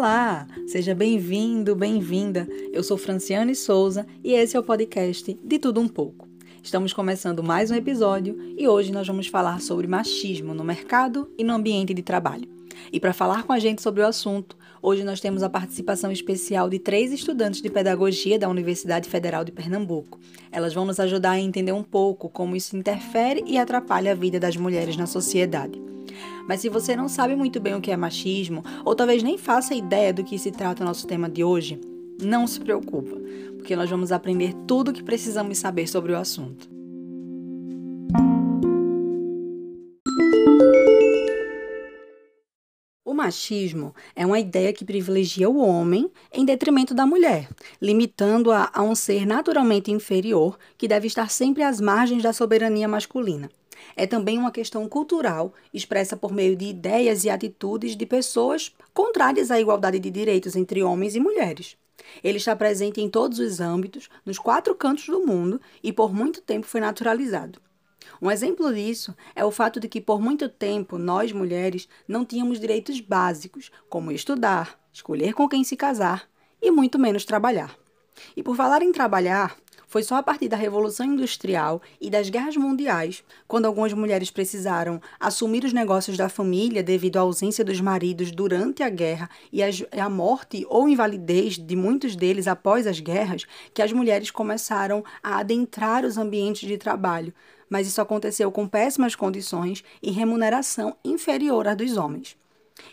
Olá, seja bem-vindo, bem-vinda. Eu sou Franciane Souza e esse é o podcast De Tudo Um Pouco. Estamos começando mais um episódio e hoje nós vamos falar sobre machismo no mercado e no ambiente de trabalho. E para falar com a gente sobre o assunto, hoje nós temos a participação especial de três estudantes de pedagogia da Universidade Federal de Pernambuco. Elas vão nos ajudar a entender um pouco como isso interfere e atrapalha a vida das mulheres na sociedade. Mas se você não sabe muito bem o que é machismo, ou talvez nem faça ideia do que se trata o nosso tema de hoje, não se preocupa, porque nós vamos aprender tudo o que precisamos saber sobre o assunto. O machismo é uma ideia que privilegia o homem em detrimento da mulher, limitando-a a um ser naturalmente inferior que deve estar sempre às margens da soberania masculina é também uma questão cultural expressa por meio de ideias e atitudes de pessoas contrárias à igualdade de direitos entre homens e mulheres. Ele está presente em todos os âmbitos, nos quatro cantos do mundo e por muito tempo foi naturalizado. Um exemplo disso é o fato de que por muito tempo nós mulheres não tínhamos direitos básicos, como estudar, escolher com quem se casar e muito menos trabalhar. E por falar em trabalhar, foi só a partir da Revolução Industrial e das guerras mundiais, quando algumas mulheres precisaram assumir os negócios da família devido à ausência dos maridos durante a guerra e a morte ou invalidez de muitos deles após as guerras, que as mulheres começaram a adentrar os ambientes de trabalho. Mas isso aconteceu com péssimas condições e remuneração inferior à dos homens.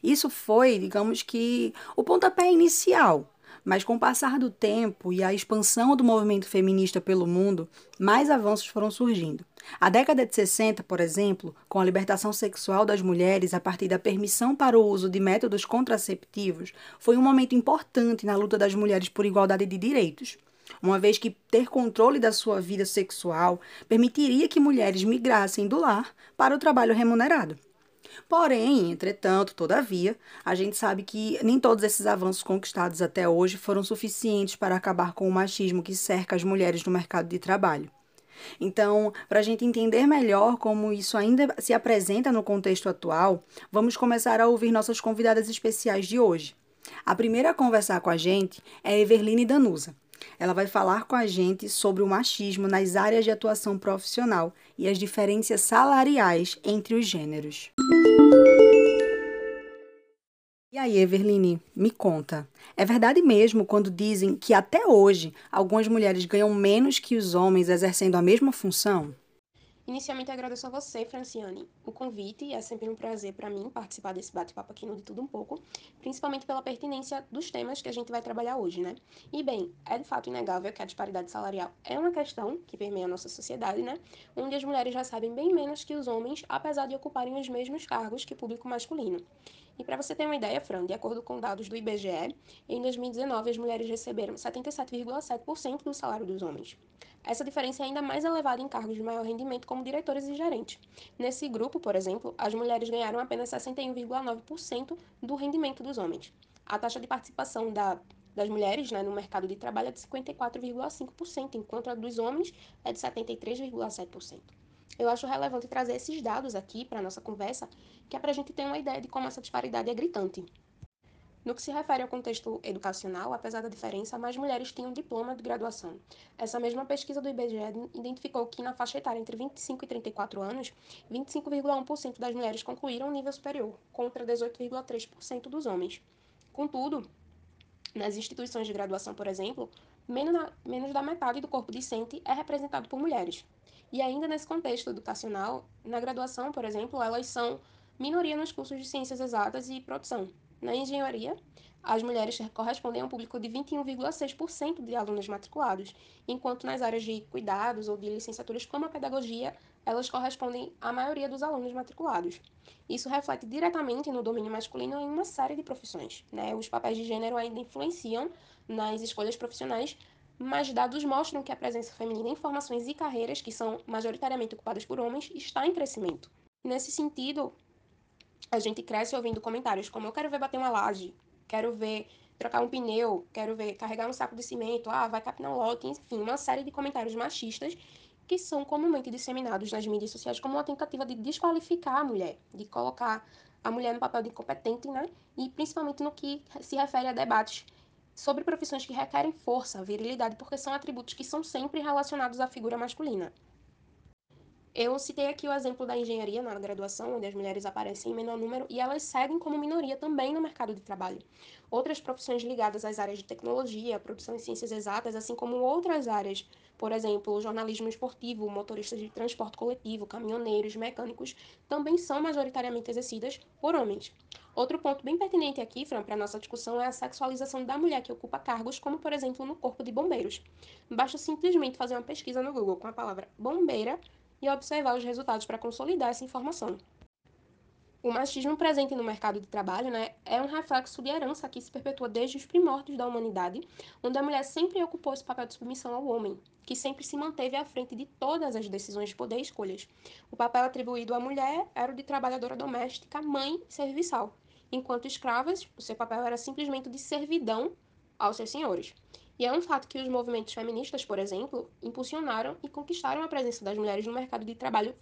Isso foi, digamos que, o pontapé inicial mas com o passar do tempo e a expansão do movimento feminista pelo mundo, mais avanços foram surgindo. A década de 60, por exemplo, com a libertação sexual das mulheres a partir da permissão para o uso de métodos contraceptivos, foi um momento importante na luta das mulheres por igualdade de direitos uma vez que ter controle da sua vida sexual permitiria que mulheres migrassem do lar para o trabalho remunerado. Porém, entretanto, todavia, a gente sabe que nem todos esses avanços conquistados até hoje foram suficientes para acabar com o machismo que cerca as mulheres no mercado de trabalho. Então, para a gente entender melhor como isso ainda se apresenta no contexto atual, vamos começar a ouvir nossas convidadas especiais de hoje. A primeira a conversar com a gente é Everline Danusa. Ela vai falar com a gente sobre o machismo nas áreas de atuação profissional e as diferenças salariais entre os gêneros. E aí, Everline, me conta. É verdade mesmo quando dizem que até hoje algumas mulheres ganham menos que os homens exercendo a mesma função? Inicialmente, agradeço a você, Franciane, o convite. É sempre um prazer para mim participar desse bate-papo aqui no De Tudo Um Pouco, principalmente pela pertinência dos temas que a gente vai trabalhar hoje, né? E, bem, é de fato inegável que a disparidade salarial é uma questão que permeia a nossa sociedade, né? Onde as mulheres recebem bem menos que os homens, apesar de ocuparem os mesmos cargos que o público masculino. E para você ter uma ideia, Fran, de acordo com dados do IBGE, em 2019 as mulheres receberam 77,7% do salário dos homens. Essa diferença é ainda mais elevada em cargos de maior rendimento, como diretores e gerentes. Nesse grupo, por exemplo, as mulheres ganharam apenas 61,9% do rendimento dos homens. A taxa de participação da, das mulheres né, no mercado de trabalho é de 54,5%, enquanto a dos homens é de 73,7%. Eu acho relevante trazer esses dados aqui para a nossa conversa, que é para a gente ter uma ideia de como essa disparidade é gritante. No que se refere ao contexto educacional, apesar da diferença, mais mulheres tinham diploma de graduação. Essa mesma pesquisa do IBGE identificou que na faixa etária entre 25 e 34 anos, 25,1% das mulheres concluíram o nível superior, contra 18,3% dos homens. Contudo, nas instituições de graduação, por exemplo, menos da metade do corpo discente é representado por mulheres. E ainda nesse contexto educacional, na graduação, por exemplo, elas são minoria nos cursos de ciências exatas e produção, na engenharia, as mulheres correspondem a um público de 21,6% de alunos matriculados, enquanto nas áreas de cuidados ou de licenciaturas como a pedagogia, elas correspondem à maioria dos alunos matriculados. Isso reflete diretamente no domínio masculino em uma série de profissões. Né? Os papéis de gênero ainda influenciam nas escolhas profissionais, mas dados mostram que a presença feminina em formações e carreiras que são majoritariamente ocupadas por homens está em crescimento. Nesse sentido, a gente cresce ouvindo comentários como eu quero ver bater uma laje, quero ver trocar um pneu, quero ver carregar um saco de cimento, ah, vai capinar um lote, enfim, uma série de comentários machistas que são comumente disseminados nas mídias sociais como uma tentativa de desqualificar a mulher, de colocar a mulher no papel de incompetente, né? E principalmente no que se refere a debates sobre profissões que requerem força, virilidade, porque são atributos que são sempre relacionados à figura masculina. Eu citei aqui o exemplo da engenharia na graduação, onde as mulheres aparecem em menor número e elas seguem como minoria também no mercado de trabalho. Outras profissões ligadas às áreas de tecnologia, produção em ciências exatas, assim como outras áreas, por exemplo, jornalismo esportivo, motoristas de transporte coletivo, caminhoneiros, mecânicos, também são majoritariamente exercidas por homens. Outro ponto bem pertinente aqui, Fran, para a nossa discussão é a sexualização da mulher que ocupa cargos, como por exemplo no Corpo de Bombeiros. Basta simplesmente fazer uma pesquisa no Google com a palavra bombeira e observar os resultados para consolidar essa informação. O machismo presente no mercado de trabalho né, é um reflexo de herança que se perpetua desde os primórdios da humanidade, onde a mulher sempre ocupou esse papel de submissão ao homem, que sempre se manteve à frente de todas as decisões de poder e escolhas. O papel atribuído à mulher era o de trabalhadora doméstica, mãe e serviçal, enquanto escravas, o seu papel era simplesmente de servidão aos seus senhores. E é um fato que os movimentos feministas, por exemplo, impulsionaram e conquistaram a presença das mulheres no mercado de trabalho,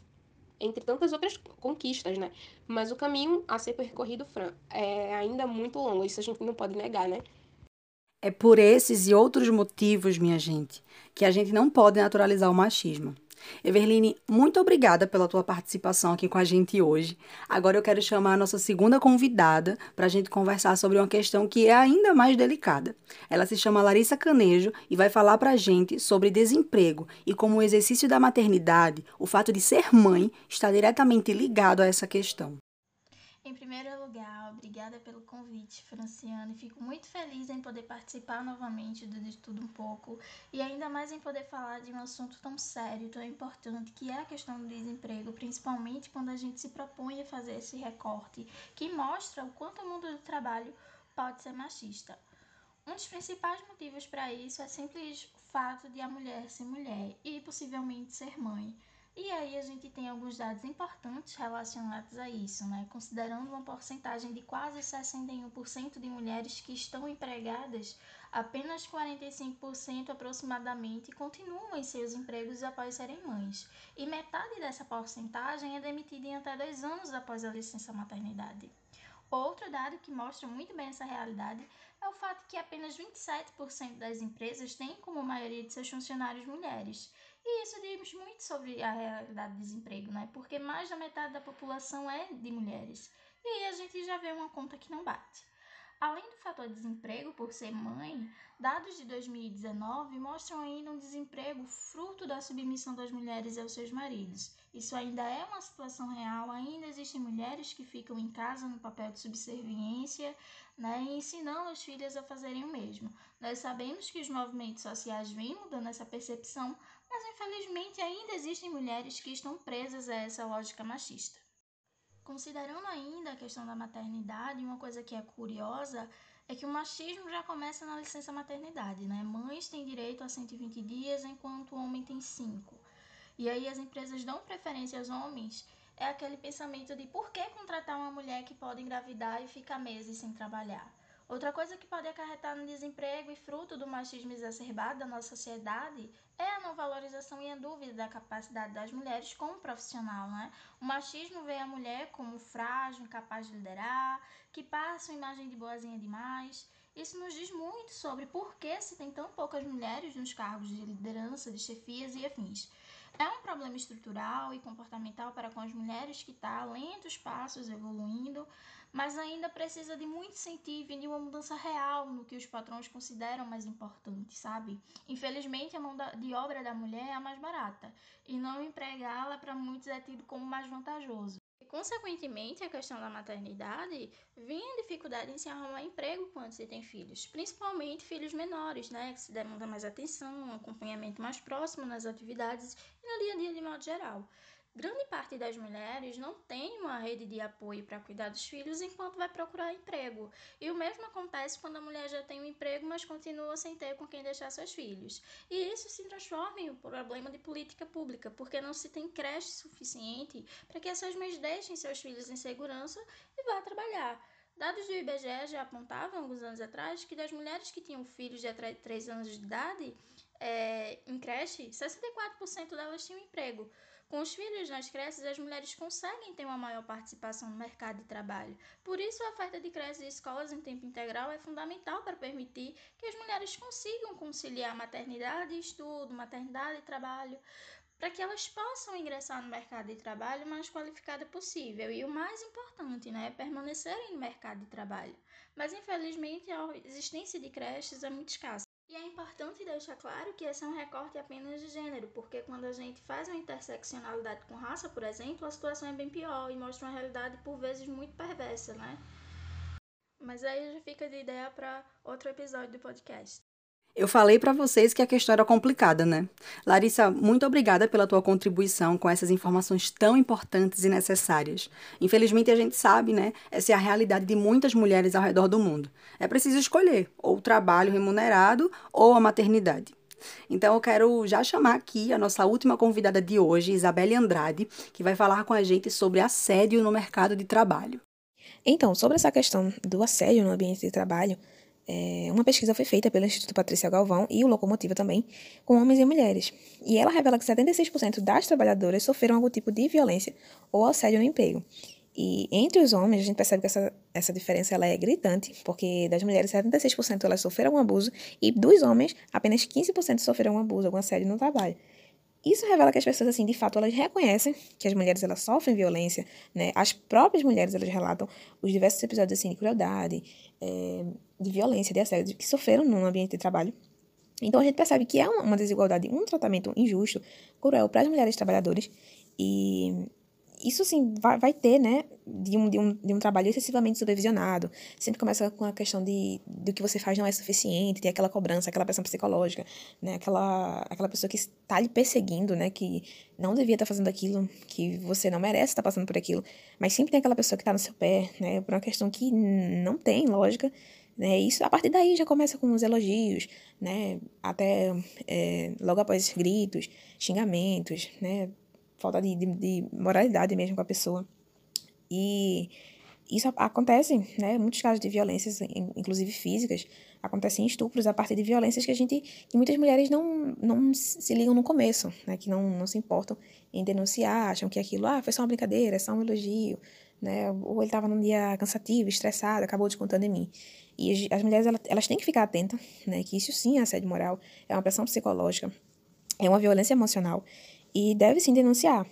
entre tantas outras conquistas, né? Mas o caminho a ser percorrido, Fran, é ainda muito longo, isso a gente não pode negar, né? É por esses e outros motivos, minha gente, que a gente não pode naturalizar o machismo. Everline, muito obrigada pela tua participação aqui com a gente hoje. Agora eu quero chamar a nossa segunda convidada para a gente conversar sobre uma questão que é ainda mais delicada. Ela se chama Larissa Canejo e vai falar para a gente sobre desemprego e como o exercício da maternidade, o fato de ser mãe, está diretamente ligado a essa questão. Em primeiro lugar, obrigada pelo convite, Franciane. Fico muito feliz em poder participar novamente do De Tudo Um Pouco e ainda mais em poder falar de um assunto tão sério, tão importante, que é a questão do desemprego, principalmente quando a gente se propõe a fazer esse recorte que mostra o quanto o mundo do trabalho pode ser machista. Um dos principais motivos para isso é simples fato de a mulher ser mulher e possivelmente ser mãe. E aí a gente tem alguns dados importantes relacionados a isso, né? Considerando uma porcentagem de quase 61% de mulheres que estão empregadas, apenas 45% aproximadamente continuam em seus empregos após serem mães. E metade dessa porcentagem é demitida em até dois anos após a licença maternidade. Outro dado que mostra muito bem essa realidade é o fato que apenas 27% das empresas têm como maioria de seus funcionários mulheres. E isso diz muito sobre a realidade do desemprego, né? Porque mais da metade da população é de mulheres. E aí a gente já vê uma conta que não bate. Além do fator desemprego por ser mãe, dados de 2019 mostram ainda um desemprego fruto da submissão das mulheres aos seus maridos. Isso ainda é uma situação real, ainda existem mulheres que ficam em casa no papel de subserviência, né, e ensinando as filhas a fazerem o mesmo. Nós sabemos que os movimentos sociais vêm mudando essa percepção, mas infelizmente ainda existem mulheres que estão presas a essa lógica machista. Considerando ainda a questão da maternidade, uma coisa que é curiosa é que o machismo já começa na licença maternidade, né? Mães têm direito a 120 dias, enquanto o homem tem 5. E aí as empresas dão preferência aos homens. É aquele pensamento de por que contratar uma mulher que pode engravidar e ficar meses sem trabalhar? Outra coisa que pode acarretar no desemprego e fruto do machismo exacerbado da nossa sociedade é a não valorização e a dúvida da capacidade das mulheres como profissional. Né? O machismo vê a mulher como frágil, incapaz de liderar, que passa uma imagem de boazinha demais. Isso nos diz muito sobre por que se tem tão poucas mulheres nos cargos de liderança, de chefias e afins. É um problema estrutural e comportamental para com as mulheres que está lentos passos evoluindo, mas ainda precisa de muito incentivo e de uma mudança real no que os patrões consideram mais importante, sabe? Infelizmente, a mão de obra da mulher é a mais barata e não empregá-la para muitos é tido como mais vantajoso. E, consequentemente, a questão da maternidade vem a dificuldade em se arrumar emprego quando se tem filhos, principalmente filhos menores, né, que se demanda mais atenção, um acompanhamento mais próximo nas atividades e no dia a dia de modo geral. Grande parte das mulheres não tem uma rede de apoio para cuidar dos filhos enquanto vai procurar emprego. E o mesmo acontece quando a mulher já tem um emprego, mas continua sem ter com quem deixar seus filhos. E isso se transforma em um problema de política pública, porque não se tem creche suficiente para que essas mães deixem seus filhos em segurança e vá trabalhar. Dados do IBGE já apontavam alguns anos atrás que das mulheres que tinham filhos de até 3 anos de idade, é, em creche, 64% delas tinham emprego. Com os filhos nas creches, as mulheres conseguem ter uma maior participação no mercado de trabalho. Por isso, a oferta de creches e escolas em tempo integral é fundamental para permitir que as mulheres consigam conciliar maternidade e estudo, maternidade e trabalho, para que elas possam ingressar no mercado de trabalho mais qualificada possível. E o mais importante, né, é permanecerem no mercado de trabalho. Mas, infelizmente, a existência de creches é muito escassa. E é importante deixar claro que esse é um recorte apenas de gênero, porque quando a gente faz uma interseccionalidade com raça, por exemplo, a situação é bem pior e mostra uma realidade por vezes muito perversa, né? Mas aí já fica de ideia para outro episódio do podcast. Eu falei para vocês que a questão era complicada, né? Larissa, muito obrigada pela tua contribuição com essas informações tão importantes e necessárias. Infelizmente, a gente sabe, né? Essa é a realidade de muitas mulheres ao redor do mundo. É preciso escolher ou o trabalho remunerado ou a maternidade. Então, eu quero já chamar aqui a nossa última convidada de hoje, Isabelle Andrade, que vai falar com a gente sobre assédio no mercado de trabalho. Então, sobre essa questão do assédio no ambiente de trabalho, é, uma pesquisa foi feita pelo Instituto Patrícia Galvão e o Locomotiva também, com homens e mulheres. E ela revela que 76% das trabalhadoras sofreram algum tipo de violência ou assédio no emprego. E entre os homens, a gente percebe que essa, essa diferença ela é gritante, porque das mulheres, 76% elas sofreram um abuso, e dos homens, apenas 15% sofreram um abuso, algum assédio no trabalho. Isso revela que as pessoas, assim, de fato, elas reconhecem que as mulheres, elas sofrem violência, né? As próprias mulheres, elas relatam os diversos episódios, assim, de crueldade, é, de violência, de assédio, que sofreram no ambiente de trabalho. Então, a gente percebe que é uma desigualdade, um tratamento injusto, cruel para as mulheres trabalhadoras e isso sim vai, vai ter, né, de um, de, um, de um trabalho excessivamente supervisionado. Sempre começa com a questão de do que você faz não é suficiente, tem aquela cobrança, aquela pressão psicológica, né, aquela, aquela pessoa que está lhe perseguindo, né, que não devia estar tá fazendo aquilo, que você não merece estar tá passando por aquilo, mas sempre tem aquela pessoa que está no seu pé, né, por uma questão que não tem lógica, né, isso a partir daí já começa com os elogios, né, até é, logo após gritos, xingamentos, né, falta de, de, de moralidade mesmo com a pessoa. E isso acontece, né? Muitos casos de violências, inclusive físicas, acontecem estupros a partir de violências que a gente, que muitas mulheres não, não se ligam no começo, né? Que não, não se importam em denunciar, acham que aquilo, ah, foi só uma brincadeira, é só um elogio, né? Ou ele estava num dia cansativo, estressado, acabou descontando em mim. E as mulheres, elas, elas têm que ficar atentas, né? Que isso sim é assédio moral, é uma pressão psicológica, é uma violência emocional e deve sim denunciar.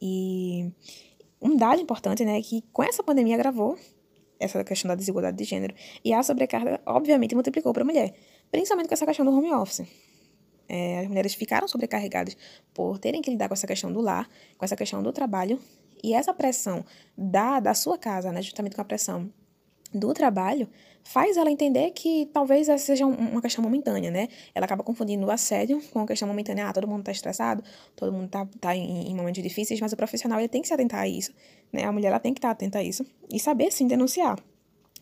E um dado importante, né, é que com essa pandemia agravou essa questão da desigualdade de gênero e a sobrecarga, obviamente, multiplicou para a mulher, principalmente com essa questão do home office. É, as mulheres ficaram sobrecarregadas por terem que lidar com essa questão do lar, com essa questão do trabalho, e essa pressão da, da sua casa, né, justamente com a pressão do trabalho, faz ela entender que talvez essa seja uma questão momentânea, né? Ela acaba confundindo o assédio com a questão momentânea. Ah, todo mundo tá estressado, todo mundo tá, tá em, em, momentos difíceis, mas o profissional ele tem que se atentar a isso, né? A mulher ela tem que estar tá atenta a isso e saber, sim, denunciar.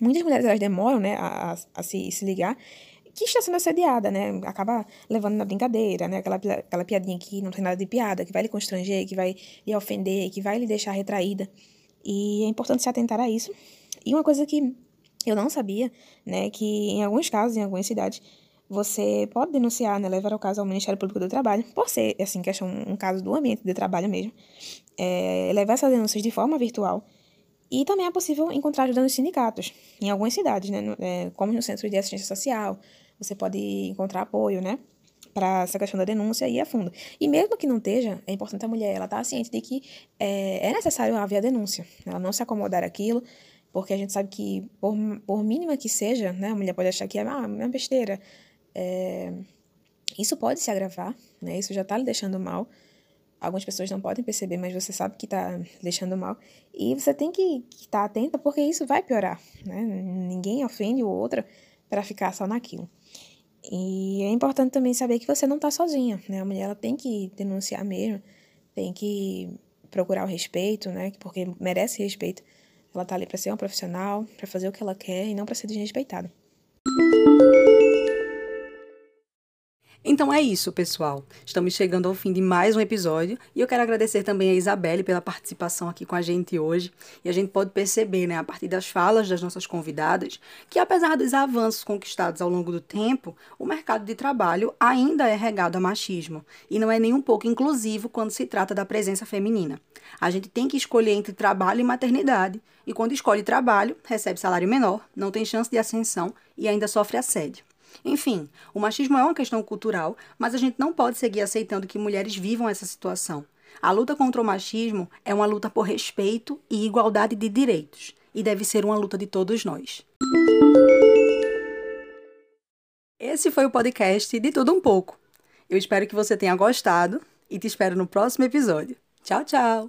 Muitas mulheres elas demoram, né, a, a, a se, se ligar que está sendo assediada, né? Acaba levando na brincadeira, né? Aquela, aquela piadinha que não tem nada de piada, que vai lhe constranger, que vai lhe ofender, que vai lhe deixar retraída. E é importante se atentar a isso. E uma coisa que eu não sabia, né, que em alguns casos, em algumas cidades, você pode denunciar, né, levar o caso ao Ministério Público do Trabalho, por ser, assim, questão, um caso do ambiente de trabalho mesmo, é, levar essas denúncias de forma virtual. E também é possível encontrar ajuda nos sindicatos, em algumas cidades, né, é, como no Centro de Assistência Social, você pode encontrar apoio, né, para essa questão da denúncia e a fundo. E mesmo que não esteja, é importante a mulher ela estar tá ciente de que é, é necessário haver a denúncia, ela não se acomodar aquilo, porque a gente sabe que, por, por mínima que seja, né, a mulher pode achar que é ah, uma besteira. É, isso pode se agravar, né? Isso já está lhe deixando mal. Algumas pessoas não podem perceber, mas você sabe que está deixando mal. E você tem que estar tá atenta, porque isso vai piorar, né? Ninguém ofende o outro para ficar só naquilo. E é importante também saber que você não está sozinha, né? A mulher ela tem que denunciar mesmo, tem que procurar o respeito, né? Porque merece respeito. Ela tá ali para ser uma profissional, para fazer o que ela quer e não para ser desrespeitada. Então é isso, pessoal. Estamos chegando ao fim de mais um episódio e eu quero agradecer também a Isabelle pela participação aqui com a gente hoje. E a gente pode perceber, né, a partir das falas das nossas convidadas, que apesar dos avanços conquistados ao longo do tempo, o mercado de trabalho ainda é regado a machismo e não é nem um pouco inclusivo quando se trata da presença feminina. A gente tem que escolher entre trabalho e maternidade, e quando escolhe trabalho, recebe salário menor, não tem chance de ascensão e ainda sofre assédio. Enfim, o machismo é uma questão cultural, mas a gente não pode seguir aceitando que mulheres vivam essa situação. A luta contra o machismo é uma luta por respeito e igualdade de direitos, e deve ser uma luta de todos nós. Esse foi o podcast de Tudo Um Pouco. Eu espero que você tenha gostado e te espero no próximo episódio. Tchau, tchau!